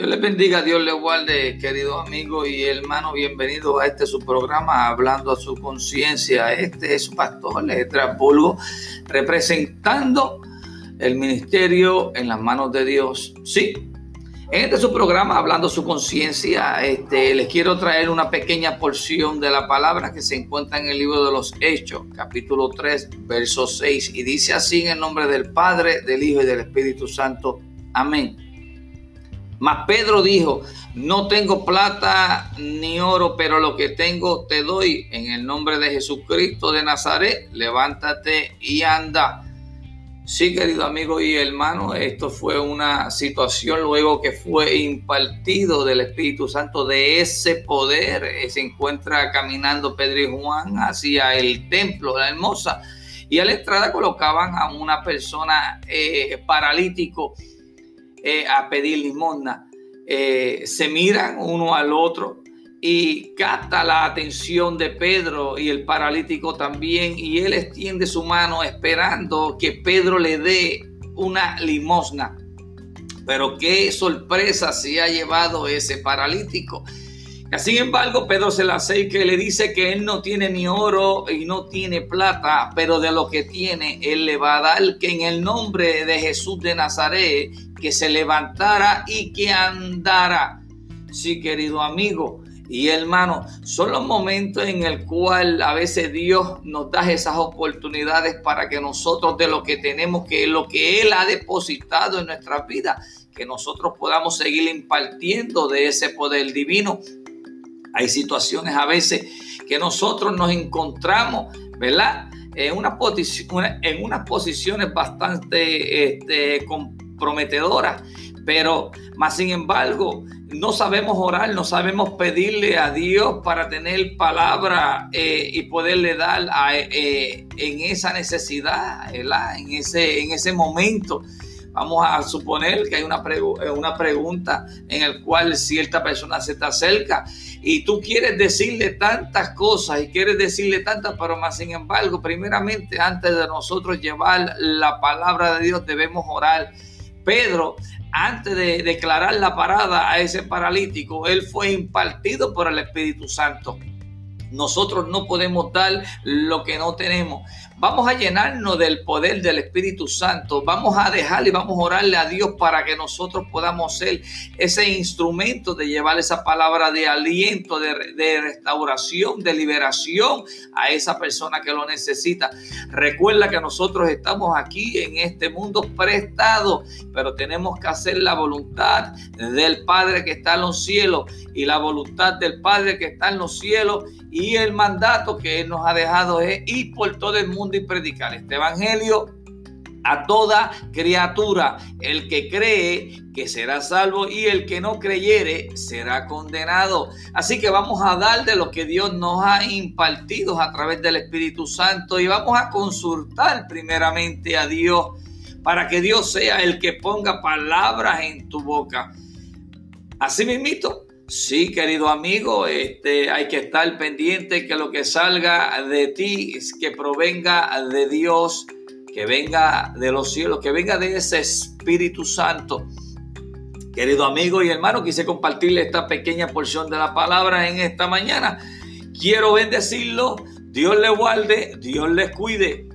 Dios les bendiga, Dios les guarde, querido amigo y hermano. Bienvenido a este su programa, hablando a su conciencia. Este es su pastor, Bulgo, representando el ministerio en las manos de Dios. Sí, en este su programa, hablando a su conciencia, este, les quiero traer una pequeña porción de la palabra que se encuentra en el libro de los Hechos, capítulo 3, verso 6, y dice así en el nombre del Padre, del Hijo y del Espíritu Santo. Amén. Mas Pedro dijo, no tengo plata ni oro, pero lo que tengo te doy. En el nombre de Jesucristo de Nazaret, levántate y anda. Sí, querido amigo y hermano, esto fue una situación luego que fue impartido del Espíritu Santo de ese poder. Eh, se encuentra caminando Pedro y Juan hacia el templo la hermosa y a la entrada colocaban a una persona eh, paralítico eh, a pedir limosna. Eh, se miran uno al otro y capta la atención de Pedro y el paralítico también y él extiende su mano esperando que Pedro le dé una limosna. Pero qué sorpresa se ha llevado ese paralítico. Sin embargo, Pedro se la y le dice que él no tiene ni oro y no tiene plata, pero de lo que tiene, él le va a dar que en el nombre de Jesús de Nazaret, que se levantara y que andara. Sí, querido amigo y hermano, son los momentos en el cual a veces Dios nos da esas oportunidades para que nosotros de lo que tenemos, que es lo que Él ha depositado en nuestra vida, que nosotros podamos seguir impartiendo de ese poder divino hay situaciones a veces que nosotros nos encontramos, ¿verdad? En, una en unas posiciones bastante este, comprometedoras, pero más sin embargo, no sabemos orar, no sabemos pedirle a Dios para tener palabra eh, y poderle dar eh, en esa necesidad, ¿verdad? En ese, en ese momento. Vamos a suponer que hay una, eh, una pregunta en el cual cierta persona se te acerca y tú quieres decirle tantas cosas y quieres decirle tantas, pero más sin embargo, primeramente antes de nosotros llevar la palabra de Dios debemos orar. Pedro, antes de declarar la parada a ese paralítico, él fue impartido por el Espíritu Santo. Nosotros no podemos dar lo que no tenemos. Vamos a llenarnos del poder del Espíritu Santo. Vamos a dejarle y vamos a orarle a Dios para que nosotros podamos ser ese instrumento de llevar esa palabra de aliento, de, restauración, de liberación a esa persona que lo necesita. Recuerda que nosotros estamos aquí en este mundo prestado, pero tenemos que hacer la voluntad del Padre que está en los cielos y la voluntad del Padre que está en los cielos y el mandato que Él nos ha dejado es ir por todo el mundo y predicar este evangelio a toda criatura. El que cree que será salvo y el que no creyere será condenado. Así que vamos a dar de lo que Dios nos ha impartido a través del Espíritu Santo y vamos a consultar primeramente a Dios para que Dios sea el que ponga palabras en tu boca. Así mismito, Sí, querido amigo, este, hay que estar pendiente que lo que salga de ti, que provenga de Dios, que venga de los cielos, que venga de ese Espíritu Santo. Querido amigo y hermano, quise compartirle esta pequeña porción de la palabra en esta mañana. Quiero bendecirlo. Dios le guarde, Dios les cuide.